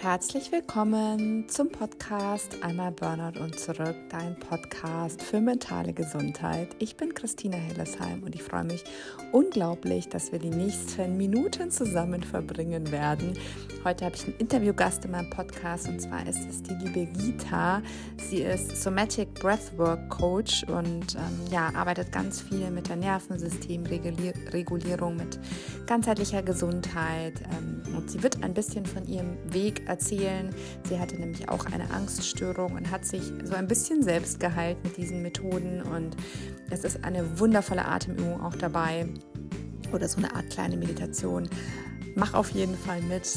Herzlich willkommen zum Podcast Einmal Burnout und zurück, dein Podcast für mentale Gesundheit. Ich bin Christina Hillesheim und ich freue mich unglaublich, dass wir die nächsten Minuten zusammen verbringen werden. Heute habe ich einen Interviewgast in meinem Podcast und zwar ist es die liebe Gita. Sie ist Somatic Breathwork Coach und ähm, ja, arbeitet ganz viel mit der Nervensystemregulierung, mit ganzheitlicher Gesundheit ähm, und sie wird ein bisschen von ihrem Weg erzählen. Sie hatte nämlich auch eine Angststörung und hat sich so ein bisschen selbst geheilt mit diesen Methoden. Und es ist eine wundervolle Atemübung auch dabei oder so eine Art kleine Meditation. Mach auf jeden Fall mit.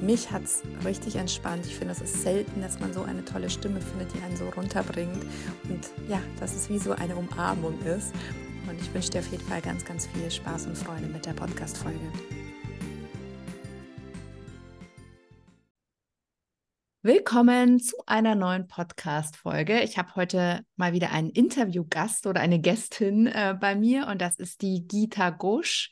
Mich hat es richtig entspannt. Ich finde, es ist selten, dass man so eine tolle Stimme findet, die einen so runterbringt. Und ja, dass es wie so eine Umarmung ist. Und ich wünsche dir auf jeden Fall ganz, ganz viel Spaß und Freude mit der Podcast-Folge. Willkommen zu einer neuen Podcast-Folge. Ich habe heute mal wieder einen Interviewgast oder eine Gästin äh, bei mir und das ist die Gita Gosch.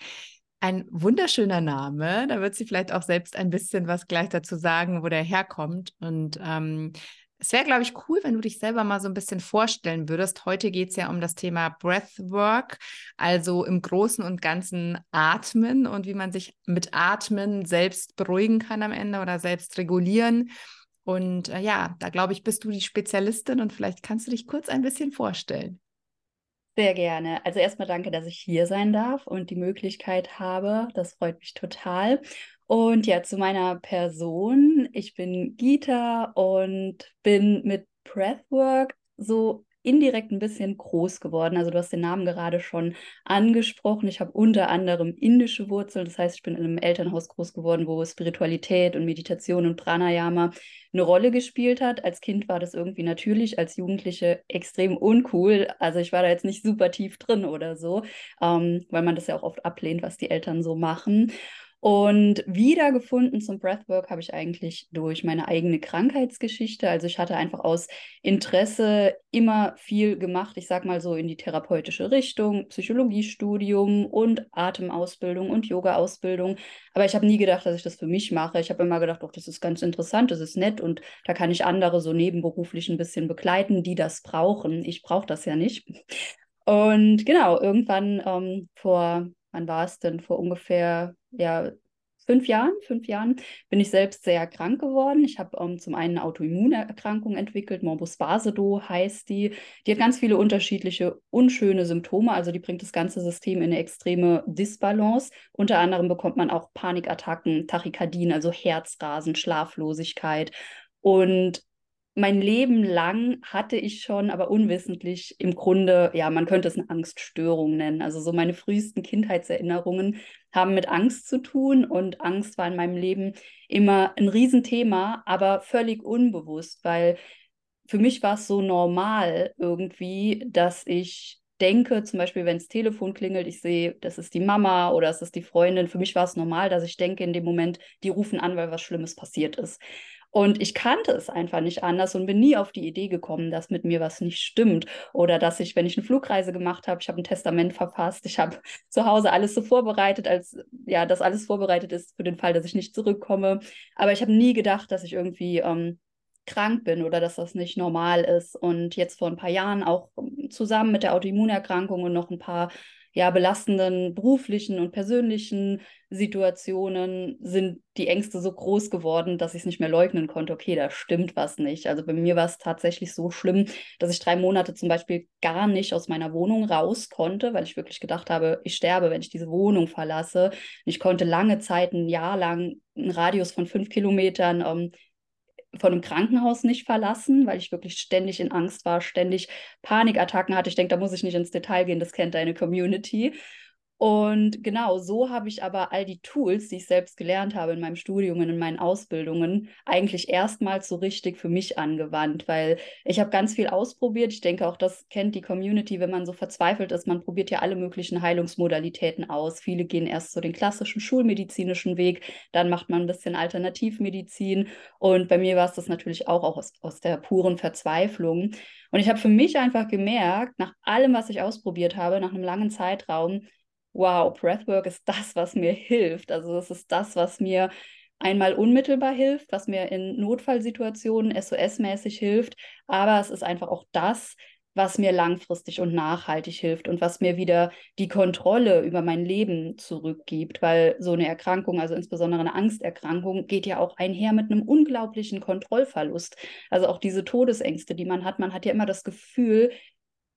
Ein wunderschöner Name. Da wird sie vielleicht auch selbst ein bisschen was gleich dazu sagen, wo der herkommt. Und ähm, es wäre, glaube ich, cool, wenn du dich selber mal so ein bisschen vorstellen würdest. Heute geht es ja um das Thema Breathwork, also im Großen und Ganzen Atmen und wie man sich mit Atmen selbst beruhigen kann am Ende oder selbst regulieren. Und äh, ja, da glaube ich, bist du die Spezialistin und vielleicht kannst du dich kurz ein bisschen vorstellen. Sehr gerne. Also erstmal danke, dass ich hier sein darf und die Möglichkeit habe. Das freut mich total. Und ja, zu meiner Person. Ich bin Gita und bin mit Breathwork so indirekt ein bisschen groß geworden. Also du hast den Namen gerade schon angesprochen. Ich habe unter anderem indische Wurzeln. Das heißt, ich bin in einem Elternhaus groß geworden, wo Spiritualität und Meditation und Pranayama eine Rolle gespielt hat. Als Kind war das irgendwie natürlich, als Jugendliche extrem uncool. Also ich war da jetzt nicht super tief drin oder so, ähm, weil man das ja auch oft ablehnt, was die Eltern so machen. Und wiedergefunden zum Breathwork habe ich eigentlich durch meine eigene Krankheitsgeschichte. Also ich hatte einfach aus Interesse immer viel gemacht, ich sage mal so in die therapeutische Richtung, Psychologiestudium und Atemausbildung und Yoga-Ausbildung. Aber ich habe nie gedacht, dass ich das für mich mache. Ich habe immer gedacht, doch, das ist ganz interessant, das ist nett und da kann ich andere so nebenberuflich ein bisschen begleiten, die das brauchen. Ich brauche das ja nicht. Und genau, irgendwann ähm, vor wann war es denn, vor ungefähr, ja, fünf Jahren, fünf Jahren bin ich selbst sehr krank geworden. Ich habe ähm, zum einen eine Autoimmunerkrankung entwickelt, Morbus Basedow heißt die. Die hat ganz viele unterschiedliche unschöne Symptome, also die bringt das ganze System in eine extreme Disbalance. Unter anderem bekommt man auch Panikattacken, Tachykardien, also Herzrasen, Schlaflosigkeit. Und mein Leben lang hatte ich schon, aber unwissentlich im Grunde, ja, man könnte es eine Angststörung nennen. Also so meine frühesten Kindheitserinnerungen haben mit Angst zu tun und Angst war in meinem Leben immer ein Riesenthema, aber völlig unbewusst, weil für mich war es so normal irgendwie, dass ich denke, zum Beispiel, wenn das Telefon klingelt, ich sehe, das ist die Mama oder es ist die Freundin. Für mich war es normal, dass ich denke in dem Moment, die rufen an, weil was Schlimmes passiert ist. Und ich kannte es einfach nicht anders und bin nie auf die Idee gekommen, dass mit mir was nicht stimmt oder dass ich, wenn ich eine Flugreise gemacht habe, ich habe ein Testament verfasst, ich habe zu Hause alles so vorbereitet, als ja, dass alles vorbereitet ist für den Fall, dass ich nicht zurückkomme. Aber ich habe nie gedacht, dass ich irgendwie ähm, krank bin oder dass das nicht normal ist. Und jetzt vor ein paar Jahren auch ähm, zusammen mit der Autoimmunerkrankung und noch ein paar ja, belastenden beruflichen und persönlichen Situationen sind die Ängste so groß geworden, dass ich es nicht mehr leugnen konnte, okay, da stimmt was nicht. Also bei mir war es tatsächlich so schlimm, dass ich drei Monate zum Beispiel gar nicht aus meiner Wohnung raus konnte, weil ich wirklich gedacht habe, ich sterbe, wenn ich diese Wohnung verlasse. Ich konnte lange Zeit, ein Jahr lang, einen Radius von fünf Kilometern ähm, von einem Krankenhaus nicht verlassen, weil ich wirklich ständig in Angst war, ständig Panikattacken hatte. Ich denke, da muss ich nicht ins Detail gehen, das kennt deine Community. Und genau, so habe ich aber all die Tools, die ich selbst gelernt habe in meinem Studium und in meinen Ausbildungen, eigentlich erstmals so richtig für mich angewandt, weil ich habe ganz viel ausprobiert. Ich denke, auch das kennt die Community, wenn man so verzweifelt ist. Man probiert ja alle möglichen Heilungsmodalitäten aus. Viele gehen erst so den klassischen schulmedizinischen Weg, dann macht man ein bisschen Alternativmedizin. Und bei mir war es das natürlich auch, auch aus, aus der puren Verzweiflung. Und ich habe für mich einfach gemerkt, nach allem, was ich ausprobiert habe, nach einem langen Zeitraum, wow, Breathwork ist das, was mir hilft. Also es ist das, was mir einmal unmittelbar hilft, was mir in Notfallsituationen SOS-mäßig hilft, aber es ist einfach auch das, was mir langfristig und nachhaltig hilft und was mir wieder die Kontrolle über mein Leben zurückgibt, weil so eine Erkrankung, also insbesondere eine Angsterkrankung, geht ja auch einher mit einem unglaublichen Kontrollverlust. Also auch diese Todesängste, die man hat, man hat ja immer das Gefühl,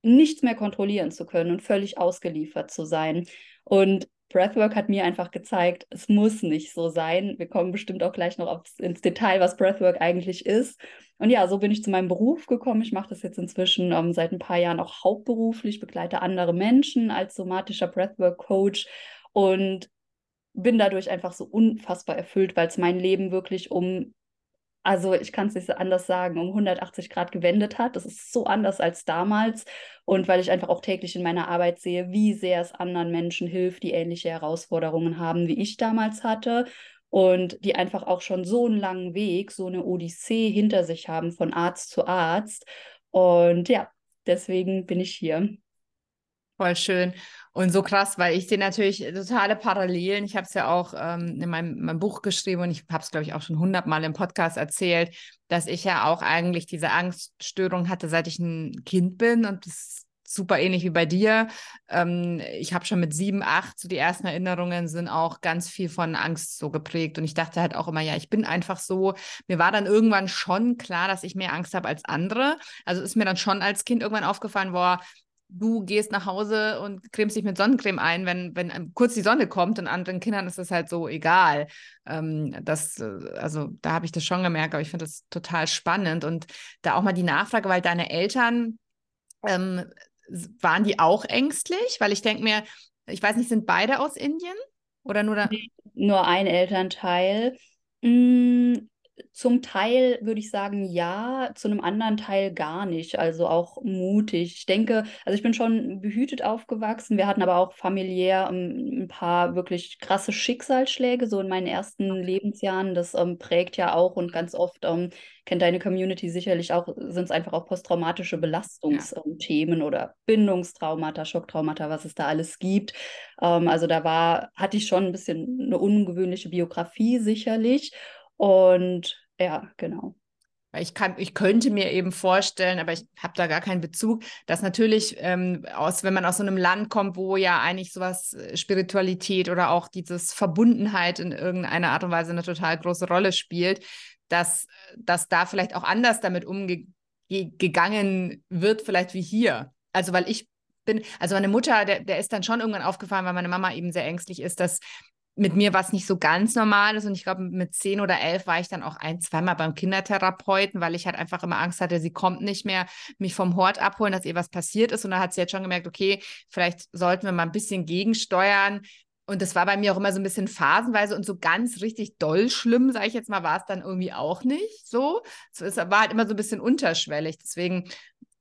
nichts mehr kontrollieren zu können und völlig ausgeliefert zu sein. Und Breathwork hat mir einfach gezeigt, es muss nicht so sein. Wir kommen bestimmt auch gleich noch aufs, ins Detail, was Breathwork eigentlich ist. Und ja, so bin ich zu meinem Beruf gekommen. Ich mache das jetzt inzwischen um, ähm, seit ein paar Jahren auch hauptberuflich, begleite andere Menschen als somatischer Breathwork-Coach und bin dadurch einfach so unfassbar erfüllt, weil es mein Leben wirklich um also ich kann es nicht anders sagen, um 180 Grad gewendet hat. Das ist so anders als damals. Und weil ich einfach auch täglich in meiner Arbeit sehe, wie sehr es anderen Menschen hilft, die ähnliche Herausforderungen haben, wie ich damals hatte. Und die einfach auch schon so einen langen Weg, so eine Odyssee hinter sich haben, von Arzt zu Arzt. Und ja, deswegen bin ich hier. Voll schön. Und so krass, weil ich sehe natürlich totale Parallelen. Ich habe es ja auch ähm, in meinem, meinem, Buch geschrieben und ich habe es, glaube ich, auch schon hundertmal im Podcast erzählt, dass ich ja auch eigentlich diese Angststörung hatte, seit ich ein Kind bin. Und das ist super ähnlich wie bei dir. Ähm, ich habe schon mit sieben, acht, so die ersten Erinnerungen sind auch ganz viel von Angst so geprägt. Und ich dachte halt auch immer, ja, ich bin einfach so. Mir war dann irgendwann schon klar, dass ich mehr Angst habe als andere. Also ist mir dann schon als Kind irgendwann aufgefallen, boah, du gehst nach Hause und cremst dich mit Sonnencreme ein, wenn, wenn kurz die Sonne kommt und anderen Kindern ist es halt so egal. Ähm, das, äh, also da habe ich das schon gemerkt, aber ich finde das total spannend und da auch mal die Nachfrage, weil deine Eltern, ähm, waren die auch ängstlich? Weil ich denke mir, ich weiß nicht, sind beide aus Indien oder nur da? Nur ein Elternteil. Hm, zum Teil würde ich sagen ja, zu einem anderen Teil gar nicht. Also auch mutig. Ich denke, also ich bin schon behütet aufgewachsen. Wir hatten aber auch familiär ähm, ein paar wirklich krasse Schicksalsschläge, so in meinen ersten Lebensjahren. Das ähm, prägt ja auch und ganz oft ähm, kennt deine Community sicherlich auch, sind es einfach auch posttraumatische Belastungsthemen ja. oder Bindungstraumata, Schocktraumata, was es da alles gibt. also da war, hatte ich schon ein bisschen eine ungewöhnliche Biografie sicherlich. Und ja, genau. Ich, kann, ich könnte mir eben vorstellen, aber ich habe da gar keinen Bezug, dass natürlich, ähm, aus, wenn man aus so einem Land kommt, wo ja eigentlich sowas äh, Spiritualität oder auch dieses Verbundenheit in irgendeiner Art und Weise eine total große Rolle spielt, dass, dass da vielleicht auch anders damit umgegangen wird, vielleicht wie hier. Also, weil ich bin, also meine Mutter, der, der ist dann schon irgendwann aufgefallen, weil meine Mama eben sehr ängstlich ist, dass mit mir was nicht so ganz normal ist. Und ich glaube, mit zehn oder elf war ich dann auch ein, zweimal beim Kindertherapeuten, weil ich halt einfach immer Angst hatte, sie kommt nicht mehr mich vom Hort abholen, dass ihr was passiert ist. Und da hat sie jetzt schon gemerkt, okay, vielleicht sollten wir mal ein bisschen gegensteuern. Und das war bei mir auch immer so ein bisschen phasenweise und so ganz richtig doll schlimm, sage ich jetzt mal, war es dann irgendwie auch nicht so. Es war halt immer so ein bisschen unterschwellig. Deswegen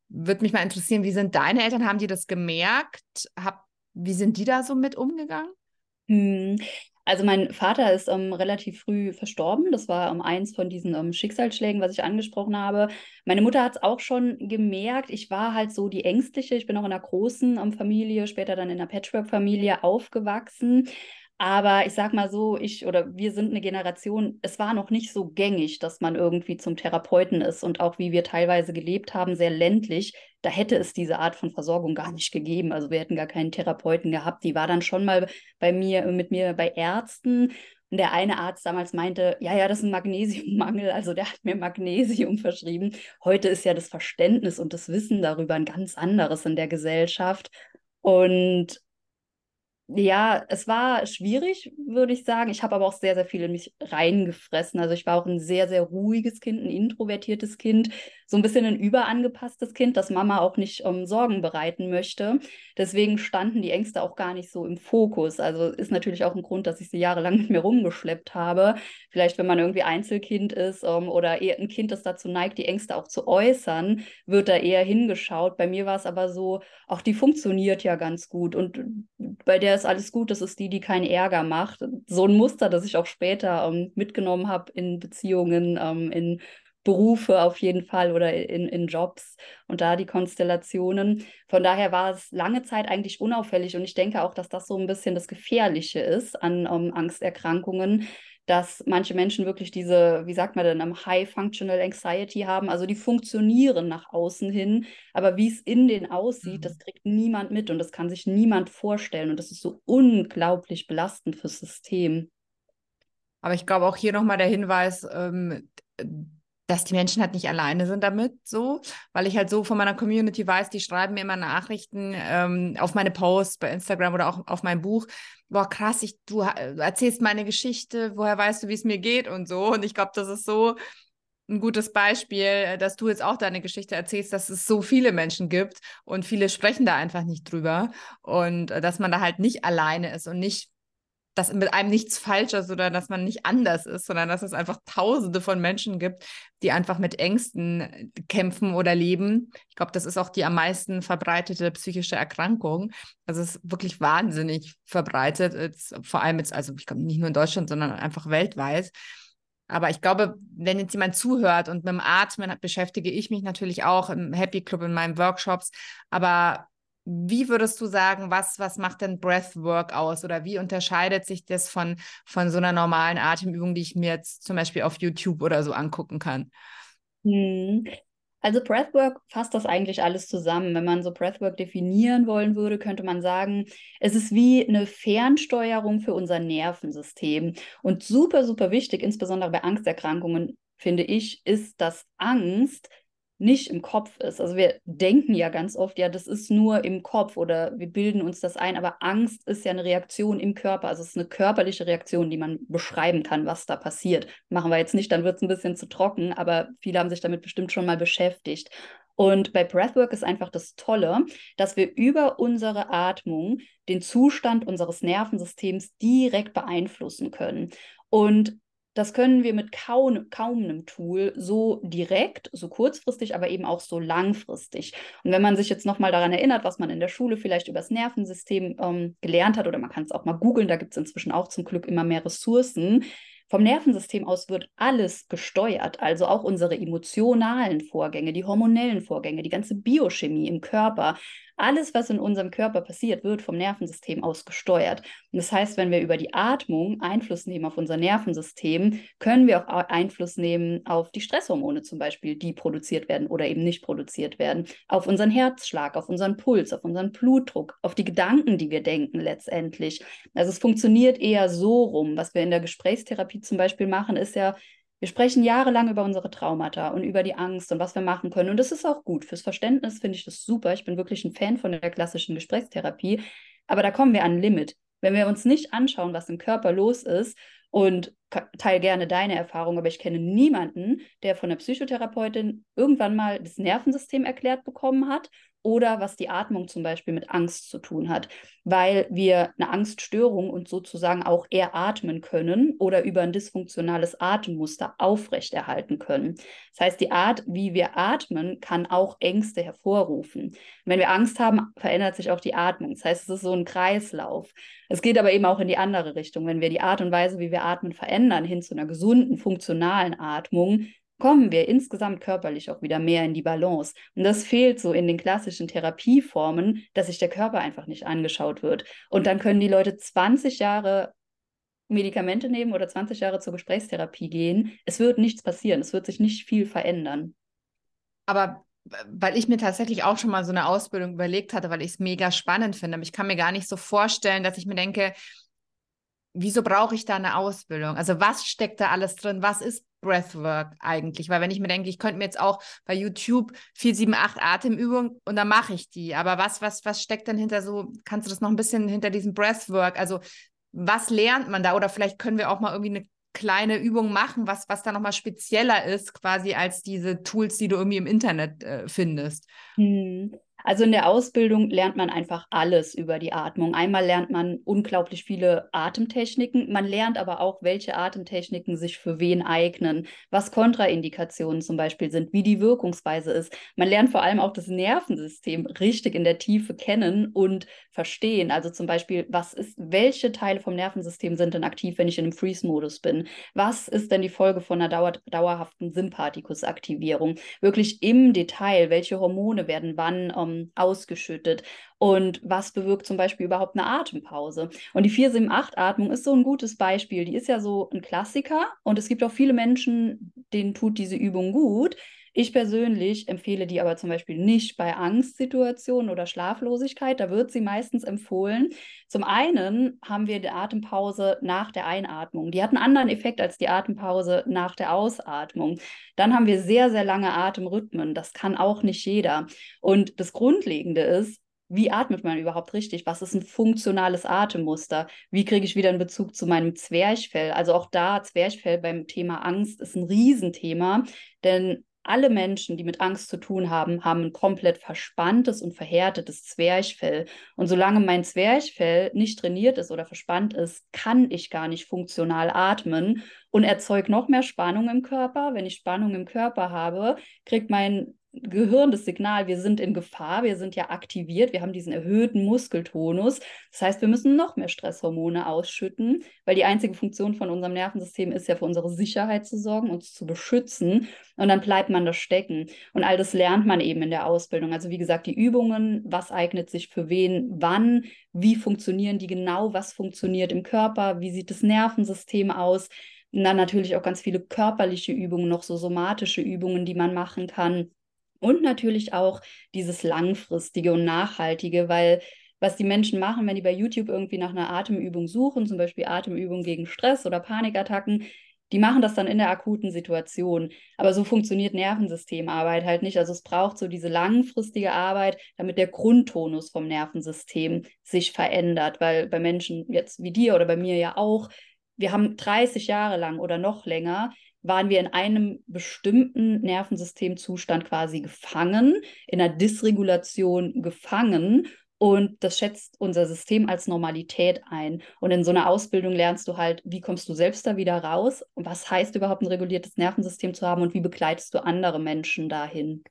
würde mich mal interessieren, wie sind deine Eltern? Haben die das gemerkt? Hab, wie sind die da so mit umgegangen? Hm. Also mein Vater ist ähm, relativ früh verstorben. Das war ähm, eins von diesen ähm, Schicksalsschlägen, was ich angesprochen habe. Meine Mutter hat es auch schon gemerkt. Ich war halt so die Ängstliche. Ich bin auch in einer großen ähm, Familie, später dann in einer Patchwork-Familie aufgewachsen. Aber ich sag mal so, ich oder wir sind eine Generation, es war noch nicht so gängig, dass man irgendwie zum Therapeuten ist und auch wie wir teilweise gelebt haben, sehr ländlich, da hätte es diese Art von Versorgung gar nicht gegeben. Also wir hätten gar keinen Therapeuten gehabt. Die war dann schon mal bei mir, mit mir bei Ärzten. Und der eine Arzt damals meinte, ja, ja, das ist ein Magnesiummangel, also der hat mir Magnesium verschrieben. Heute ist ja das Verständnis und das Wissen darüber ein ganz anderes in der Gesellschaft. Und ja, es war schwierig, würde ich sagen. Ich habe aber auch sehr, sehr viel in mich reingefressen. Also ich war auch ein sehr, sehr ruhiges Kind, ein introvertiertes Kind, so ein bisschen ein überangepasstes Kind, das Mama auch nicht ähm, Sorgen bereiten möchte. Deswegen standen die Ängste auch gar nicht so im Fokus. Also ist natürlich auch ein Grund, dass ich sie jahrelang mit mir rumgeschleppt habe. Vielleicht, wenn man irgendwie Einzelkind ist ähm, oder eher ein Kind, das dazu neigt, die Ängste auch zu äußern, wird da eher hingeschaut. Bei mir war es aber so, auch die funktioniert ja ganz gut. Und bei der ist alles gut, das ist die, die keinen Ärger macht. So ein Muster, das ich auch später ähm, mitgenommen habe in Beziehungen, ähm, in Berufe auf jeden Fall oder in, in Jobs und da die Konstellationen. Von daher war es lange Zeit eigentlich unauffällig und ich denke auch, dass das so ein bisschen das Gefährliche ist an um, Angsterkrankungen, dass manche Menschen wirklich diese, wie sagt man denn, High Functional Anxiety haben. Also die funktionieren nach außen hin, aber wie es in denen aussieht, mhm. das kriegt niemand mit und das kann sich niemand vorstellen. Und das ist so unglaublich belastend fürs System. Aber ich glaube auch hier nochmal der Hinweis, ähm, dass die Menschen halt nicht alleine sind damit, so, weil ich halt so von meiner Community weiß, die schreiben mir immer Nachrichten ähm, auf meine Posts bei Instagram oder auch auf mein Buch. Boah, krass, ich, du erzählst meine Geschichte, woher weißt du, wie es mir geht und so. Und ich glaube, das ist so ein gutes Beispiel, dass du jetzt auch deine Geschichte erzählst, dass es so viele Menschen gibt und viele sprechen da einfach nicht drüber und äh, dass man da halt nicht alleine ist und nicht dass mit einem nichts falsch ist oder dass man nicht anders ist, sondern dass es einfach tausende von Menschen gibt, die einfach mit Ängsten kämpfen oder leben. Ich glaube, das ist auch die am meisten verbreitete psychische Erkrankung. Das ist wirklich wahnsinnig verbreitet, jetzt, vor allem jetzt, also ich glaube nicht nur in Deutschland, sondern einfach weltweit. Aber ich glaube, wenn jetzt jemand zuhört und mit dem Atmen beschäftige ich mich natürlich auch im Happy Club in meinen Workshops, aber wie würdest du sagen, was, was macht denn Breathwork aus oder wie unterscheidet sich das von, von so einer normalen Atemübung, die ich mir jetzt zum Beispiel auf YouTube oder so angucken kann? Hm. Also Breathwork fasst das eigentlich alles zusammen. Wenn man so Breathwork definieren wollen würde, könnte man sagen, es ist wie eine Fernsteuerung für unser Nervensystem. Und super, super wichtig, insbesondere bei Angsterkrankungen, finde ich, ist, dass Angst nicht im Kopf ist. Also wir denken ja ganz oft, ja, das ist nur im Kopf oder wir bilden uns das ein, aber Angst ist ja eine Reaktion im Körper. Also es ist eine körperliche Reaktion, die man beschreiben kann, was da passiert. Machen wir jetzt nicht, dann wird es ein bisschen zu trocken, aber viele haben sich damit bestimmt schon mal beschäftigt. Und bei Breathwork ist einfach das Tolle, dass wir über unsere Atmung den Zustand unseres Nervensystems direkt beeinflussen können. Und das können wir mit kaum, kaum einem Tool so direkt, so kurzfristig, aber eben auch so langfristig. Und wenn man sich jetzt nochmal daran erinnert, was man in der Schule vielleicht über das Nervensystem ähm, gelernt hat, oder man kann es auch mal googeln, da gibt es inzwischen auch zum Glück immer mehr Ressourcen, vom Nervensystem aus wird alles gesteuert, also auch unsere emotionalen Vorgänge, die hormonellen Vorgänge, die ganze Biochemie im Körper. Alles, was in unserem Körper passiert, wird vom Nervensystem aus gesteuert. Und das heißt, wenn wir über die Atmung Einfluss nehmen auf unser Nervensystem, können wir auch Einfluss nehmen auf die Stresshormone zum Beispiel, die produziert werden oder eben nicht produziert werden, auf unseren Herzschlag, auf unseren Puls, auf unseren Blutdruck, auf die Gedanken, die wir denken letztendlich. Also es funktioniert eher so rum. Was wir in der Gesprächstherapie zum Beispiel machen, ist ja, wir sprechen jahrelang über unsere Traumata und über die Angst und was wir machen können. Und das ist auch gut. Fürs Verständnis finde ich das super. Ich bin wirklich ein Fan von der klassischen Gesprächstherapie. Aber da kommen wir an ein Limit. Wenn wir uns nicht anschauen, was im Körper los ist und teile gerne deine Erfahrung, aber ich kenne niemanden, der von der Psychotherapeutin irgendwann mal das Nervensystem erklärt bekommen hat oder was die Atmung zum Beispiel mit Angst zu tun hat, weil wir eine Angststörung und sozusagen auch eratmen können oder über ein dysfunktionales Atemmuster aufrechterhalten können. Das heißt, die Art, wie wir atmen, kann auch Ängste hervorrufen. Wenn wir Angst haben, verändert sich auch die Atmung. Das heißt, es ist so ein Kreislauf. Es geht aber eben auch in die andere Richtung. Wenn wir die Art und Weise, wie wir atmen, verändern hin zu einer gesunden, funktionalen Atmung, kommen wir insgesamt körperlich auch wieder mehr in die Balance. Und das fehlt so in den klassischen Therapieformen, dass sich der Körper einfach nicht angeschaut wird. Und dann können die Leute 20 Jahre Medikamente nehmen oder 20 Jahre zur Gesprächstherapie gehen. Es wird nichts passieren, es wird sich nicht viel verändern. Aber weil ich mir tatsächlich auch schon mal so eine Ausbildung überlegt hatte, weil ich es mega spannend finde. Aber ich kann mir gar nicht so vorstellen, dass ich mir denke, wieso brauche ich da eine Ausbildung? Also was steckt da alles drin? Was ist Breathwork eigentlich? Weil wenn ich mir denke, ich könnte mir jetzt auch bei YouTube 478 Atemübungen und dann mache ich die. Aber was, was, was steckt denn hinter so, kannst du das noch ein bisschen hinter diesem Breathwork? Also was lernt man da? Oder vielleicht können wir auch mal irgendwie eine kleine Übung machen, was, was da nochmal spezieller ist, quasi als diese Tools, die du irgendwie im Internet äh, findest. Hm. Also in der Ausbildung lernt man einfach alles über die Atmung. Einmal lernt man unglaublich viele Atemtechniken. Man lernt aber auch, welche Atemtechniken sich für wen eignen, was Kontraindikationen zum Beispiel sind, wie die Wirkungsweise ist. Man lernt vor allem auch das Nervensystem richtig in der Tiefe kennen und verstehen. Also zum Beispiel, was ist, welche Teile vom Nervensystem sind denn aktiv, wenn ich in einem Freeze-Modus bin? Was ist denn die Folge von einer dauer, dauerhaften Sympathikusaktivierung? Wirklich im Detail, welche Hormone werden wann ähm, ähm, ausgeschüttet? Und was bewirkt zum Beispiel überhaupt eine Atempause? Und die 4-7-8-Atmung ist so ein gutes Beispiel. Die ist ja so ein Klassiker und es gibt auch viele Menschen, denen tut diese Übung gut. Ich persönlich empfehle die aber zum Beispiel nicht bei Angstsituationen oder Schlaflosigkeit. Da wird sie meistens empfohlen. Zum einen haben wir die Atempause nach der Einatmung. Die hat einen anderen Effekt als die Atempause nach der Ausatmung. Dann haben wir sehr, sehr lange Atemrhythmen. Das kann auch nicht jeder. Und das Grundlegende ist, wie atmet man überhaupt richtig? Was ist ein funktionales Atemmuster? Wie kriege ich wieder einen Bezug zu meinem Zwerchfell? Also auch da, Zwerchfell beim Thema Angst ist ein Riesenthema, denn alle Menschen, die mit Angst zu tun haben, haben ein komplett verspanntes und verhärtetes Zwerchfell. Und solange mein Zwerchfell nicht trainiert ist oder verspannt ist, kann ich gar nicht funktional atmen und erzeugt noch mehr Spannung im Körper. Wenn ich Spannung im Körper habe, kriegt mein Gehirn das Signal, wir sind in Gefahr, wir sind ja aktiviert, wir haben diesen erhöhten Muskeltonus. Das heißt, wir müssen noch mehr Stresshormone ausschütten, weil die einzige Funktion von unserem Nervensystem ist ja für unsere Sicherheit zu sorgen, uns zu beschützen. Und dann bleibt man da stecken. Und all das lernt man eben in der Ausbildung. Also wie gesagt, die Übungen, was eignet sich für wen, wann, wie funktionieren die genau, was funktioniert im Körper, wie sieht das Nervensystem aus. Und dann natürlich auch ganz viele körperliche Übungen, noch so somatische Übungen, die man machen kann und natürlich auch dieses langfristige und nachhaltige, weil was die Menschen machen, wenn die bei YouTube irgendwie nach einer Atemübung suchen, zum Beispiel Atemübung gegen Stress oder Panikattacken, die machen das dann in der akuten Situation. Aber so funktioniert Nervensystemarbeit halt nicht. Also es braucht so diese langfristige Arbeit, damit der Grundtonus vom Nervensystem sich verändert. Weil bei Menschen jetzt wie dir oder bei mir ja auch, wir haben 30 Jahre lang oder noch länger waren wir in einem bestimmten Nervensystemzustand quasi gefangen, in einer Dysregulation gefangen. Und das schätzt unser System als Normalität ein. Und in so einer Ausbildung lernst du halt, wie kommst du selbst da wieder raus? Was heißt überhaupt ein reguliertes Nervensystem zu haben und wie begleitest du andere Menschen dahin?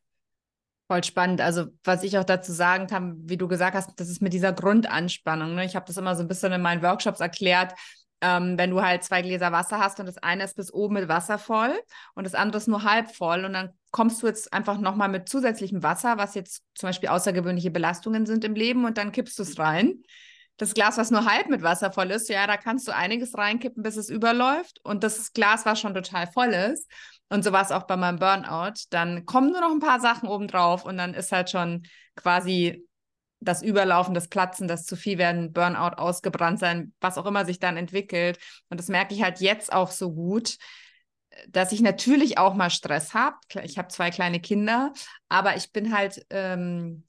Voll spannend. Also, was ich auch dazu sagen kann, wie du gesagt hast, das ist mit dieser Grundanspannung. Ne? Ich habe das immer so ein bisschen in meinen Workshops erklärt ähm, wenn du halt zwei Gläser Wasser hast und das eine ist bis oben mit Wasser voll und das andere ist nur halb voll und dann kommst du jetzt einfach nochmal mit zusätzlichem Wasser, was jetzt zum Beispiel außergewöhnliche Belastungen sind im Leben und dann kippst du es rein. Das Glas, was nur halb mit Wasser voll ist, ja, da kannst du einiges reinkippen, bis es überläuft. Und das Glas, was schon total voll ist, und so war es auch bei meinem Burnout, dann kommen nur noch ein paar Sachen obendrauf und dann ist halt schon quasi das Überlaufen, das Platzen, das zu viel werden, Burnout, ausgebrannt sein, was auch immer sich dann entwickelt. Und das merke ich halt jetzt auch so gut, dass ich natürlich auch mal Stress habe. Ich habe zwei kleine Kinder, aber ich bin halt, ähm,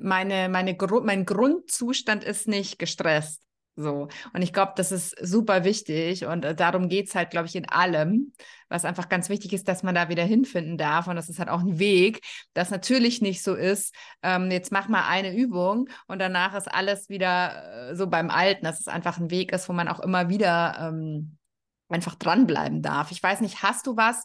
meine, meine, mein Grundzustand ist nicht gestresst. So. Und ich glaube, das ist super wichtig. Und äh, darum geht es halt, glaube ich, in allem, was einfach ganz wichtig ist, dass man da wieder hinfinden darf. Und das ist halt auch ein Weg, das natürlich nicht so ist. Ähm, jetzt mach mal eine Übung und danach ist alles wieder äh, so beim Alten, dass es einfach ein Weg ist, wo man auch immer wieder ähm, einfach dranbleiben darf. Ich weiß nicht, hast du was?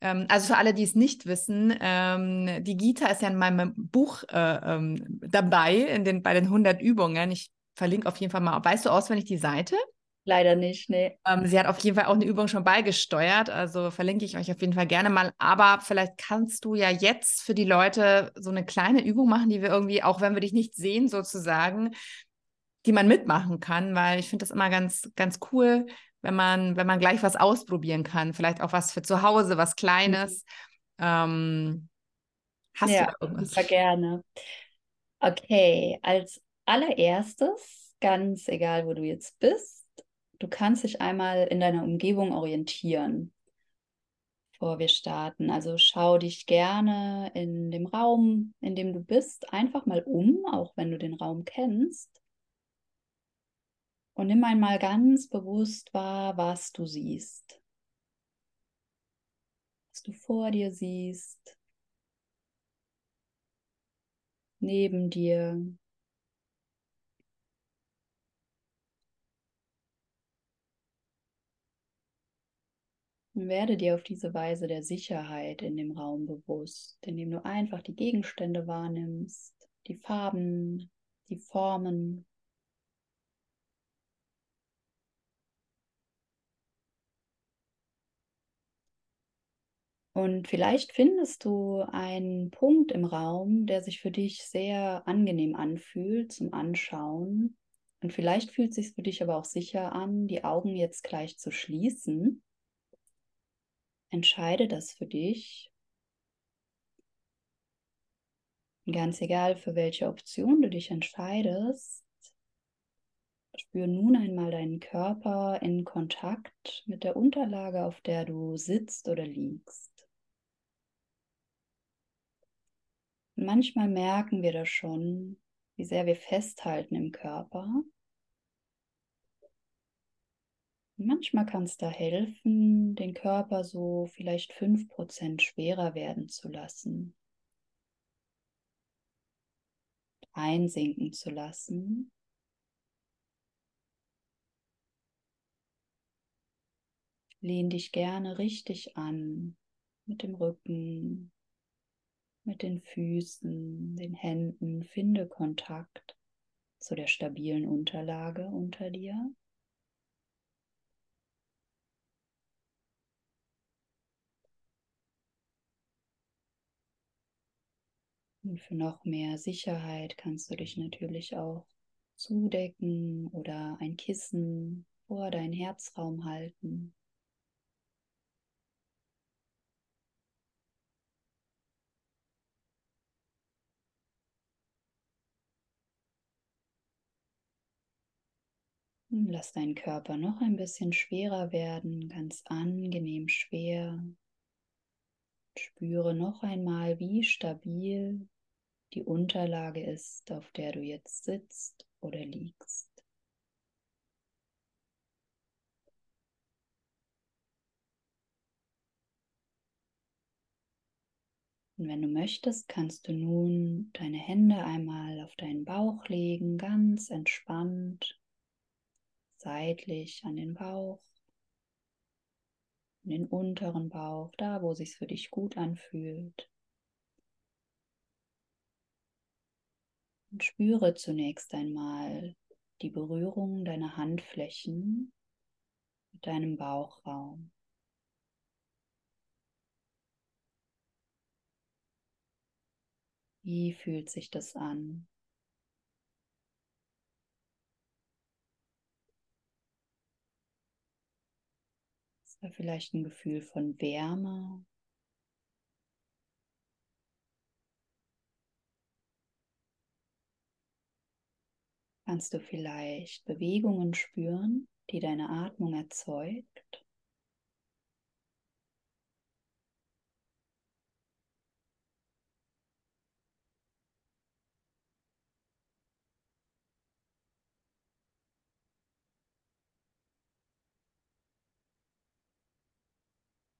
Ähm, also für alle, die es nicht wissen, ähm, die Gita ist ja in meinem Buch äh, ähm, dabei, in den, bei den 100 Übungen. Ich verlinke auf jeden Fall mal. Weißt du auswendig die Seite? Leider nicht, nee. Ähm, sie hat auf jeden Fall auch eine Übung schon beigesteuert, also verlinke ich euch auf jeden Fall gerne mal. Aber vielleicht kannst du ja jetzt für die Leute so eine kleine Übung machen, die wir irgendwie, auch wenn wir dich nicht sehen, sozusagen, die man mitmachen kann, weil ich finde das immer ganz, ganz cool, wenn man, wenn man gleich was ausprobieren kann. Vielleicht auch was für zu Hause, was Kleines. Mhm. Ähm, hast ja, du da irgendwas? Super gerne. Okay, als allererstes, ganz egal, wo du jetzt bist, du kannst dich einmal in deiner Umgebung orientieren, bevor wir starten. Also schau dich gerne in dem Raum, in dem du bist, einfach mal um, auch wenn du den Raum kennst. Und nimm einmal ganz bewusst wahr, was du siehst. Was du vor dir siehst, neben dir, Werde dir auf diese Weise der Sicherheit in dem Raum bewusst, indem du einfach die Gegenstände wahrnimmst, die Farben, die Formen. Und vielleicht findest du einen Punkt im Raum, der sich für dich sehr angenehm anfühlt zum Anschauen. Und vielleicht fühlt es sich für dich aber auch sicher an, die Augen jetzt gleich zu schließen. Entscheide das für dich. ganz egal, für welche Option du dich entscheidest, spür nun einmal deinen Körper in Kontakt mit der Unterlage, auf der du sitzt oder liegst. Manchmal merken wir das schon, wie sehr wir festhalten im Körper. Und manchmal kann es da helfen, den Körper so vielleicht 5% schwerer werden zu lassen. Einsinken zu lassen. Lehn dich gerne richtig an mit dem Rücken, mit den Füßen, den Händen, finde Kontakt zu der stabilen Unterlage unter dir. Und für noch mehr Sicherheit kannst du dich natürlich auch zudecken oder ein Kissen vor deinen Herzraum halten. Lass deinen Körper noch ein bisschen schwerer werden, ganz angenehm schwer. Spüre noch einmal, wie stabil die Unterlage ist, auf der du jetzt sitzt oder liegst. Und wenn du möchtest, kannst du nun deine Hände einmal auf deinen Bauch legen, ganz entspannt seitlich an den Bauch, in den unteren Bauch, da wo sich für dich gut anfühlt. Und spüre zunächst einmal die Berührung deiner Handflächen mit deinem Bauchraum. Wie fühlt sich das an? da vielleicht ein Gefühl von Wärme. Kannst du vielleicht Bewegungen spüren, die deine Atmung erzeugt?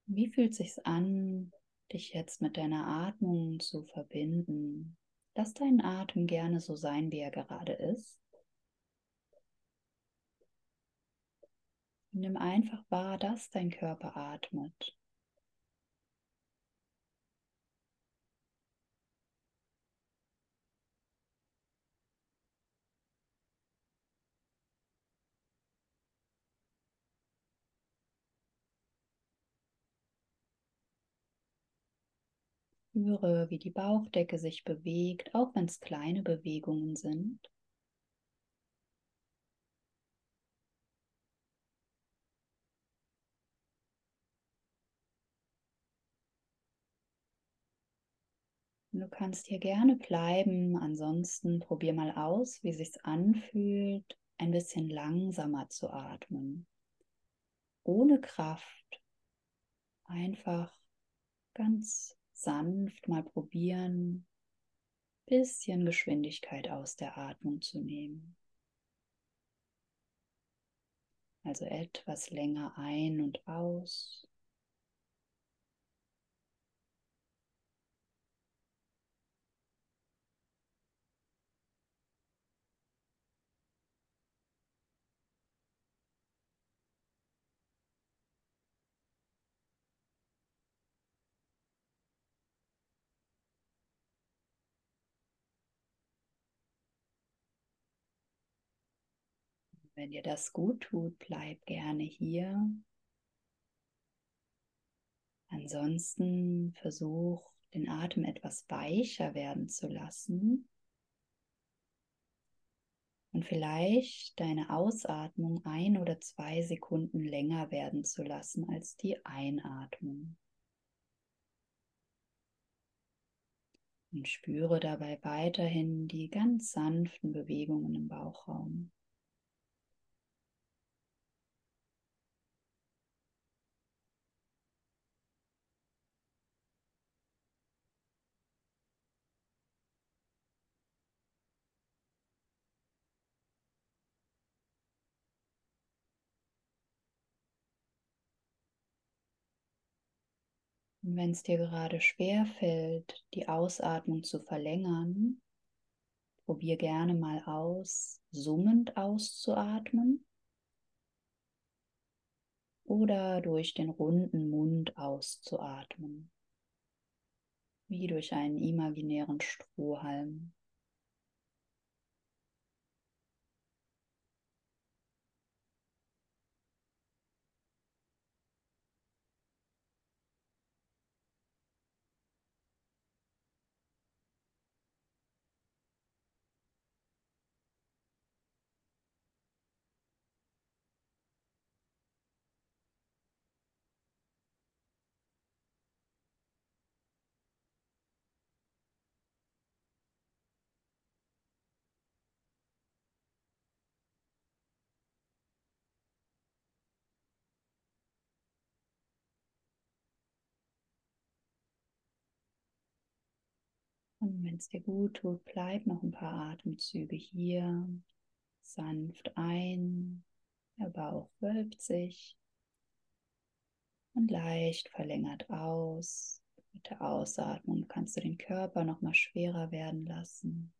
Wie fühlt es sich an, dich jetzt mit deiner Atmung zu verbinden? Lass deinen Atem gerne so sein, wie er gerade ist. Nimm einfach wahr, dass dein Körper atmet. Spüre, wie die Bauchdecke sich bewegt, auch wenn es kleine Bewegungen sind. Du kannst hier gerne bleiben, ansonsten probier mal aus, wie sich anfühlt, ein bisschen langsamer zu atmen. Ohne Kraft. Einfach ganz sanft mal probieren, bisschen Geschwindigkeit aus der Atmung zu nehmen. Also etwas länger ein und aus. Wenn dir das gut tut, bleib gerne hier. Ansonsten versuch den Atem etwas weicher werden zu lassen und vielleicht deine Ausatmung ein oder zwei Sekunden länger werden zu lassen als die Einatmung. Und spüre dabei weiterhin die ganz sanften Bewegungen im Bauchraum. Wenn es dir gerade schwer fällt, die Ausatmung zu verlängern, probier gerne mal aus, summend auszuatmen oder durch den runden Mund auszuatmen, wie durch einen imaginären Strohhalm. Und wenn es dir gut tut, bleib noch ein paar Atemzüge hier. Sanft ein, der Bauch wölbt sich und leicht verlängert aus. Mit der Ausatmung kannst du den Körper noch mal schwerer werden lassen.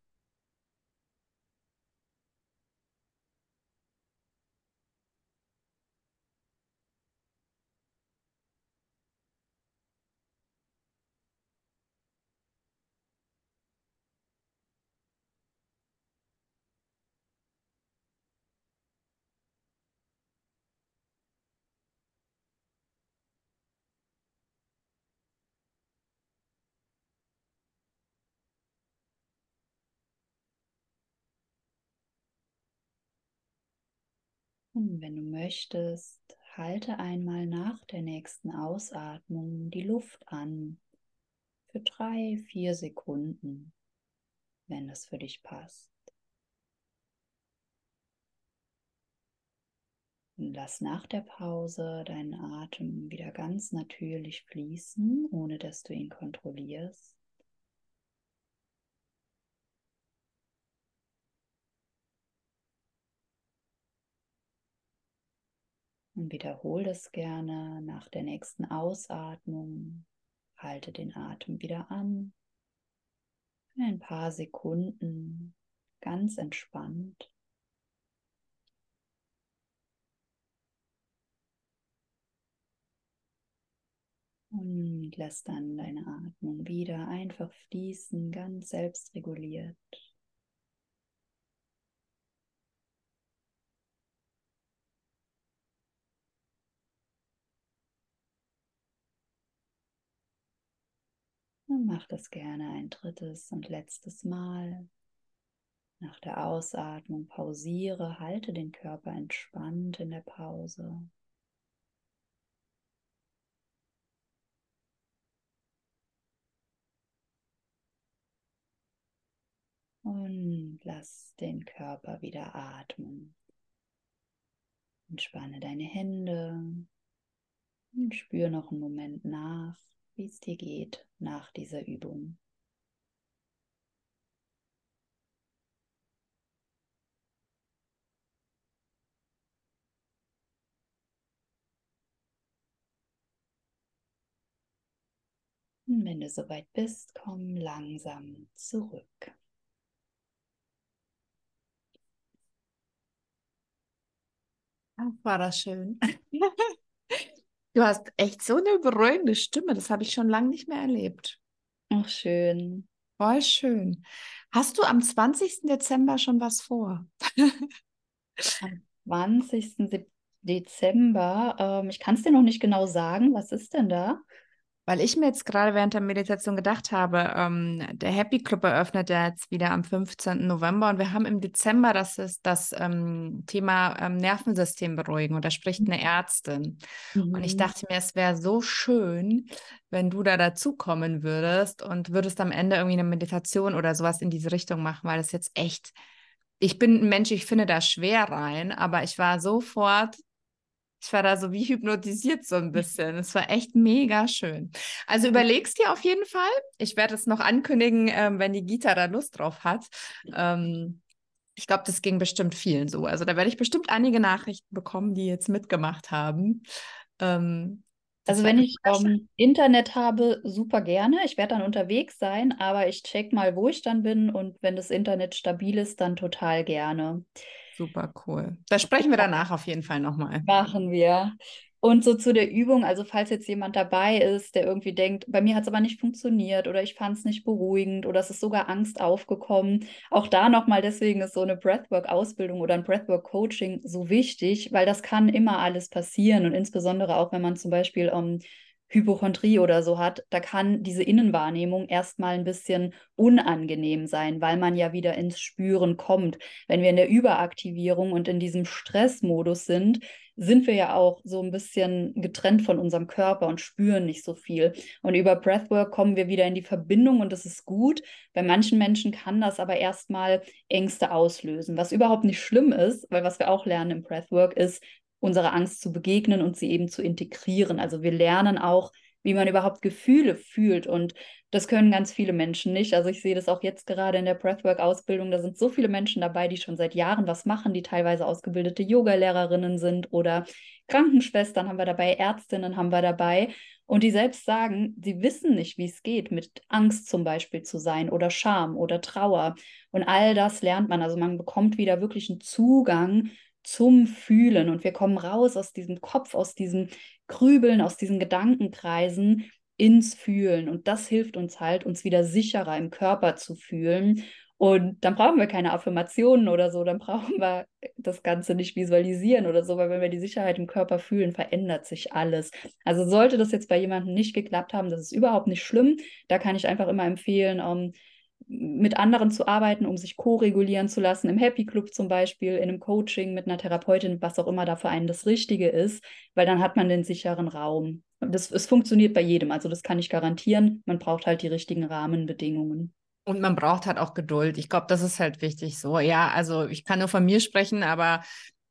Und wenn du möchtest, halte einmal nach der nächsten Ausatmung die Luft an für drei, vier Sekunden, wenn das für dich passt. Und lass nach der Pause deinen Atem wieder ganz natürlich fließen, ohne dass du ihn kontrollierst. Wiederhole das gerne nach der nächsten Ausatmung. Halte den Atem wieder an. Für ein paar Sekunden ganz entspannt. Und lass dann deine Atmung wieder einfach fließen, ganz selbstreguliert. Und mach das gerne ein drittes und letztes Mal. Nach der Ausatmung pausiere, halte den Körper entspannt in der Pause. Und lass den Körper wieder atmen. Entspanne deine Hände und spür noch einen Moment nach wie es dir geht nach dieser Übung. Und wenn du soweit bist, komm langsam zurück. Ach, war das schön. Du hast echt so eine beruhigende Stimme, das habe ich schon lange nicht mehr erlebt. Ach, schön. Voll schön. Hast du am 20. Dezember schon was vor? am 20. Dezember, ähm, ich kann es dir noch nicht genau sagen, was ist denn da? Weil ich mir jetzt gerade während der Meditation gedacht habe, ähm, der Happy Club eröffnet ja jetzt wieder am 15. November und wir haben im Dezember das ist das ähm, Thema ähm, Nervensystem beruhigen und da spricht eine Ärztin. Mhm. Und ich mhm. dachte mir, es wäre so schön, wenn du da dazukommen würdest und würdest am Ende irgendwie eine Meditation oder sowas in diese Richtung machen, weil das jetzt echt, ich bin ein Mensch, ich finde da schwer rein, aber ich war sofort ich war da so wie hypnotisiert so ein bisschen. Es war echt mega schön. Also überlegst dir auf jeden Fall. Ich werde es noch ankündigen, ähm, wenn die Gita da Lust drauf hat. Ähm, ich glaube, das ging bestimmt vielen so. Also da werde ich bestimmt einige Nachrichten bekommen, die jetzt mitgemacht haben. Ähm, also wenn ich ähm, Internet habe, super gerne. Ich werde dann unterwegs sein, aber ich check mal, wo ich dann bin und wenn das Internet stabil ist, dann total gerne. Super cool. Da sprechen wir danach auf jeden Fall nochmal. Machen wir. Und so zu der Übung, also falls jetzt jemand dabei ist, der irgendwie denkt, bei mir hat es aber nicht funktioniert oder ich fand es nicht beruhigend oder es ist sogar Angst aufgekommen. Auch da nochmal, deswegen ist so eine Breathwork-Ausbildung oder ein Breathwork-Coaching so wichtig, weil das kann immer alles passieren und insbesondere auch, wenn man zum Beispiel um, ähm, Hypochondrie oder so hat, da kann diese Innenwahrnehmung erstmal ein bisschen unangenehm sein, weil man ja wieder ins Spüren kommt. Wenn wir in der Überaktivierung und in diesem Stressmodus sind, sind wir ja auch so ein bisschen getrennt von unserem Körper und spüren nicht so viel. Und über Breathwork kommen wir wieder in die Verbindung und das ist gut. Bei manchen Menschen kann das aber erstmal Ängste auslösen, was überhaupt nicht schlimm ist, weil was wir auch lernen im Breathwork ist, unserer Angst zu begegnen und sie eben zu integrieren. Also wir lernen auch, wie man überhaupt Gefühle fühlt und das können ganz viele Menschen nicht. Also ich sehe das auch jetzt gerade in der Breathwork-Ausbildung. Da sind so viele Menschen dabei, die schon seit Jahren was machen, die teilweise ausgebildete Yogalehrerinnen sind oder Krankenschwestern haben wir dabei, Ärztinnen haben wir dabei. Und die selbst sagen, sie wissen nicht, wie es geht, mit Angst zum Beispiel zu sein oder Scham oder Trauer. Und all das lernt man. Also man bekommt wieder wirklich einen Zugang zum Fühlen und wir kommen raus aus diesem Kopf, aus diesem Grübeln, aus diesen Gedankenkreisen ins Fühlen. Und das hilft uns halt, uns wieder sicherer im Körper zu fühlen. Und dann brauchen wir keine Affirmationen oder so, dann brauchen wir das Ganze nicht visualisieren oder so, weil wenn wir die Sicherheit im Körper fühlen, verändert sich alles. Also sollte das jetzt bei jemandem nicht geklappt haben, das ist überhaupt nicht schlimm. Da kann ich einfach immer empfehlen, um, ähm, mit anderen zu arbeiten, um sich co-regulieren zu lassen, im Happy Club zum Beispiel, in einem Coaching mit einer Therapeutin, was auch immer da für einen das Richtige ist, weil dann hat man den sicheren Raum. Das, es funktioniert bei jedem, also das kann ich garantieren. Man braucht halt die richtigen Rahmenbedingungen. Und man braucht halt auch Geduld. Ich glaube, das ist halt wichtig so. Ja, also ich kann nur von mir sprechen, aber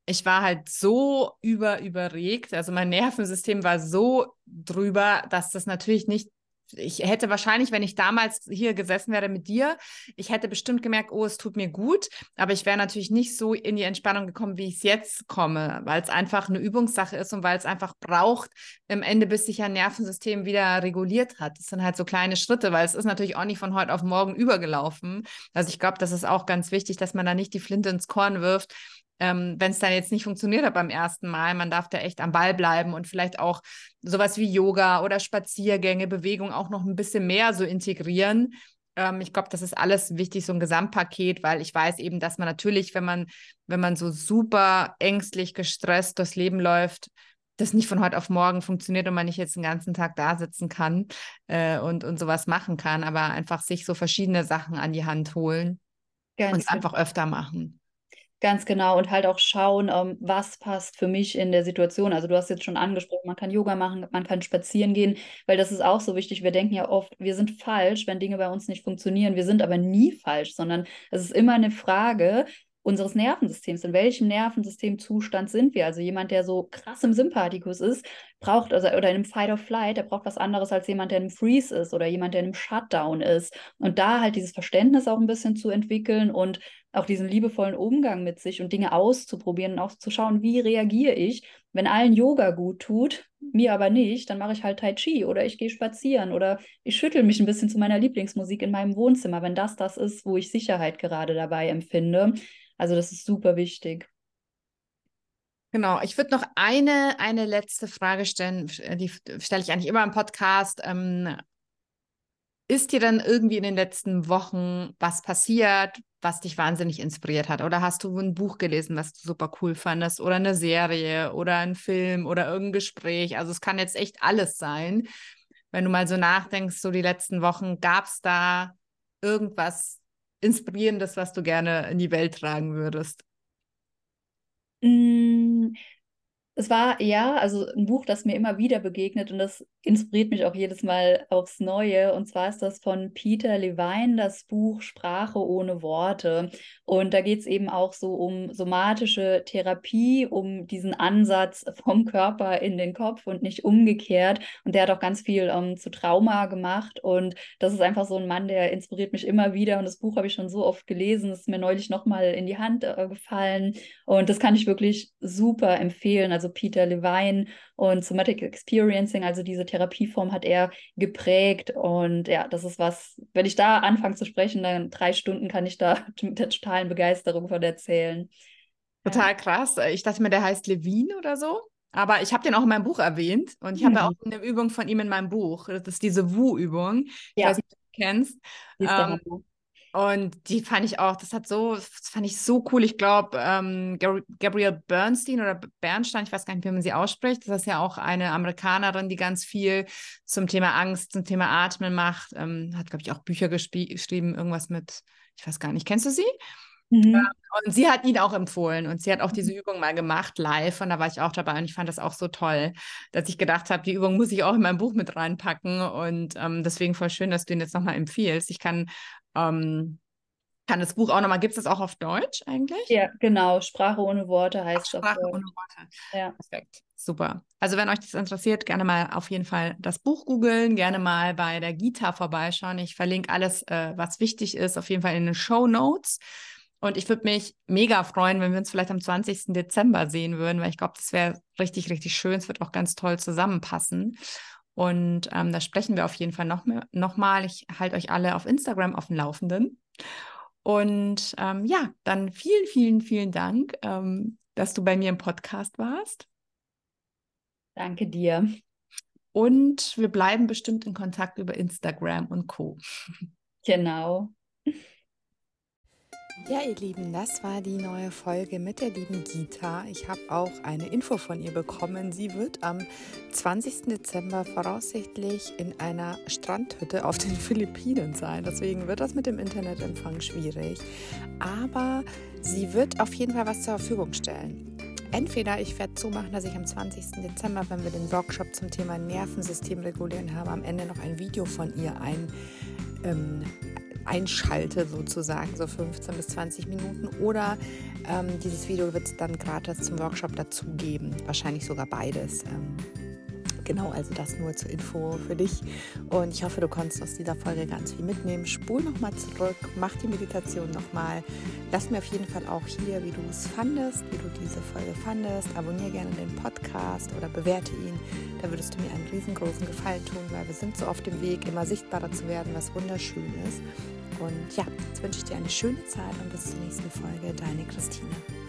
ich war halt so über überregt, also mein Nervensystem war so drüber, dass das natürlich nicht ich hätte wahrscheinlich, wenn ich damals hier gesessen wäre mit dir, ich hätte bestimmt gemerkt, oh, es tut mir gut, aber ich wäre natürlich nicht so in die Entspannung gekommen, wie ich es jetzt komme, weil es einfach eine Übungssache ist und weil es einfach braucht, am Ende, bis sich ein Nervensystem wieder reguliert hat. Das sind halt so kleine Schritte, weil es ist natürlich auch nicht von heute auf morgen übergelaufen. Also ich glaube, das ist auch ganz wichtig, dass man da nicht die Flinte ins Korn wirft, ähm, wenn es dann jetzt nicht funktioniert hat beim ersten Mal, man darf da echt am Ball bleiben und vielleicht auch sowas wie Yoga oder Spaziergänge, Bewegung auch noch ein bisschen mehr so integrieren. Ähm, ich glaube, das ist alles wichtig, so ein Gesamtpaket, weil ich weiß eben, dass man natürlich, wenn man, wenn man so super ängstlich, gestresst durchs Leben läuft, das nicht von heute auf morgen funktioniert und man nicht jetzt den ganzen Tag da sitzen kann äh, und, und sowas machen kann, aber einfach sich so verschiedene Sachen an die Hand holen und es einfach öfter machen. Ganz genau und halt auch schauen, ähm, was passt für mich in der Situation. Also du hast jetzt schon angesprochen, man kann Yoga machen, man kann spazieren gehen, weil das ist auch so wichtig. Wir denken ja oft, wir sind falsch, wenn Dinge bei uns nicht funktionieren. Wir sind aber nie falsch, sondern es ist immer eine Frage, unseres Nervensystems. In welchem Nervensystemzustand sind wir? Also jemand, der so krass im Sympathikus ist, braucht, also, oder in einem Fight or Flight, der braucht was anderes als jemand, der einem Freeze ist oder jemand, der einem Shutdown ist. Und da halt dieses Verständnis auch ein bisschen zu entwickeln und auch diesen liebevollen Umgang mit sich und Dinge auszuprobieren und auch zu schauen, wie reagiere ich, wenn allen Yoga gut tut, mir aber nicht, dann mache ich halt Tai Chi oder ich gehe spazieren oder ich schüttel mich ein bisschen zu meiner Lieblingsmusik in meinem Wohnzimmer, wenn das das ist, wo ich Sicherheit gerade dabei empfinde. Also das ist super wichtig. Genau, ich würde noch eine, eine letzte Frage stellen, die stelle ich eigentlich immer im Podcast. Ähm, ist dir dann irgendwie in den letzten Wochen was passiert, was dich wahnsinnig inspiriert hat? Oder hast du ein Buch gelesen, was du super cool fandest? Oder eine Serie oder ein Film oder irgendein Gespräch? Also es kann jetzt echt alles sein, wenn du mal so nachdenkst, so die letzten Wochen, gab es da irgendwas Inspirierendes, was du gerne in die Welt tragen würdest? Mm, es war ja, also ein Buch, das mir immer wieder begegnet und das inspiriert mich auch jedes Mal aufs Neue. Und zwar ist das von Peter Levine, das Buch Sprache ohne Worte. Und da geht es eben auch so um somatische Therapie, um diesen Ansatz vom Körper in den Kopf und nicht umgekehrt. Und der hat auch ganz viel ähm, zu Trauma gemacht. Und das ist einfach so ein Mann, der inspiriert mich immer wieder. Und das Buch habe ich schon so oft gelesen, es ist mir neulich nochmal in die Hand äh, gefallen. Und das kann ich wirklich super empfehlen. Also Peter Levine und Somatic Experiencing, also diese Therapieform hat er geprägt. Und ja, das ist was, wenn ich da anfange zu sprechen, dann drei Stunden kann ich da mit der totalen Begeisterung von erzählen. Total krass. Ich dachte mir, der heißt Levine oder so. Aber ich habe den auch in meinem Buch erwähnt und ich mhm. habe auch eine Übung von ihm in meinem Buch. Das ist diese Wu-Übung. Ich ja. weiß nicht, ob du kennst. Ähm, und die fand ich auch, das hat so, das fand ich so cool. Ich glaube, ähm, Gabrielle Bernstein oder Bernstein, ich weiß gar nicht, wie man sie ausspricht, das ist ja auch eine Amerikanerin, die ganz viel zum Thema Angst, zum Thema Atmen macht. Ähm, hat, glaube ich, auch Bücher geschrieben, irgendwas mit, ich weiß gar nicht, kennst du sie? Mhm. Ähm, und sie hat ihn auch empfohlen und sie hat auch diese mhm. Übung mal gemacht live und da war ich auch dabei und ich fand das auch so toll, dass ich gedacht habe, die Übung muss ich auch in mein Buch mit reinpacken und ähm, deswegen voll schön, dass du ihn jetzt nochmal empfiehlst. Ich kann ähm, kann das Buch auch nochmal, gibt es das auch auf Deutsch eigentlich? Ja, genau. Sprache ohne Worte heißt Ach, Sprache ohne Worte. Ja. Perfekt. Super. Also wenn euch das interessiert, gerne mal auf jeden Fall das Buch googeln, gerne mal bei der Gita vorbeischauen. Ich verlinke alles, äh, was wichtig ist, auf jeden Fall in den Show Notes. Und ich würde mich mega freuen, wenn wir uns vielleicht am 20. Dezember sehen würden, weil ich glaube, das wäre richtig, richtig schön. Es wird auch ganz toll zusammenpassen. Und ähm, da sprechen wir auf jeden Fall noch, mehr, noch mal. Ich halte euch alle auf Instagram auf dem Laufenden. Und ähm, ja, dann vielen, vielen, vielen Dank, ähm, dass du bei mir im Podcast warst. Danke dir. Und wir bleiben bestimmt in Kontakt über Instagram und Co. Genau. Ja, ihr Lieben, das war die neue Folge mit der lieben Gita. Ich habe auch eine Info von ihr bekommen. Sie wird am 20. Dezember voraussichtlich in einer Strandhütte auf den Philippinen sein. Deswegen wird das mit dem Internetempfang schwierig. Aber sie wird auf jeden Fall was zur Verfügung stellen. Entweder ich werde so machen, dass ich am 20. Dezember, wenn wir den Workshop zum Thema Nervensystem regulieren haben, am Ende noch ein Video von ihr ein, ähm, einschalte sozusagen, so 15 bis 20 Minuten. Oder ähm, dieses Video wird es dann gratis zum Workshop dazugeben. Wahrscheinlich sogar beides. Ähm, genau, also das nur zur Info für dich. Und ich hoffe, du konntest aus dieser Folge ganz viel mitnehmen. Spul nochmal zurück, mach die Meditation nochmal. Lass mir auf jeden Fall auch hier, wie du es fandest, wie du diese Folge fandest. Abonniere gerne den Podcast oder bewerte ihn. Da würdest du mir einen riesengroßen Gefallen tun, weil wir sind so auf dem Weg, immer sichtbarer zu werden, was wunderschön ist. Und ja, jetzt wünsche ich dir eine schöne Zeit und bis zur nächsten Folge. Deine Christine.